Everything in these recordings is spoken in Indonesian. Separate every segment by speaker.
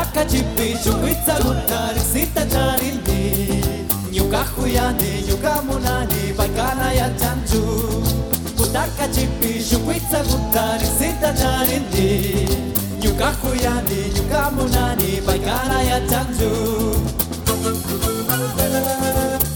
Speaker 1: ndakachipishukwitsa runari zita charini. Nyukahuyani nyukamunani bakana ya chanju kudakachipishukwitsa runari zita charini. Nyukahuyani nyukamunani bakana ya chanju Thank you.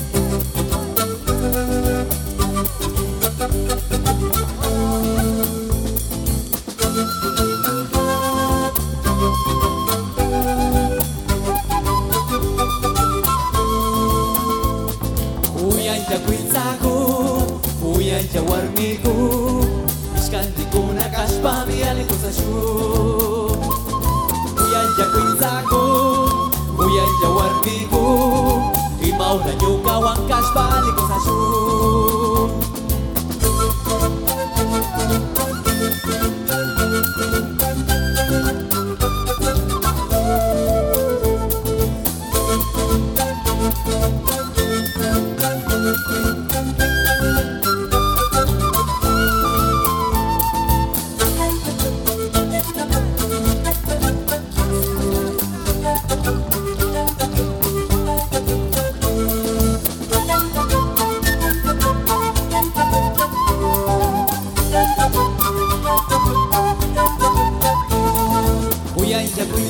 Speaker 1: Uyanja warmiku Ishkantikuna kashpami alikusashu Uyanja kwitsaku, uyanja warmiku Imauna nyuka wankashpa alikusashu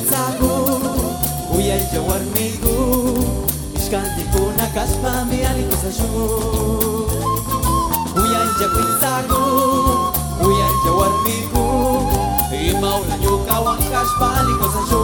Speaker 1: zago Uia ite war migu Iskandi puna kaspa mi aliko zazu Uia ite kuin zago Uia ite o migu Ima ula nyuka wan kaspa aliko zazu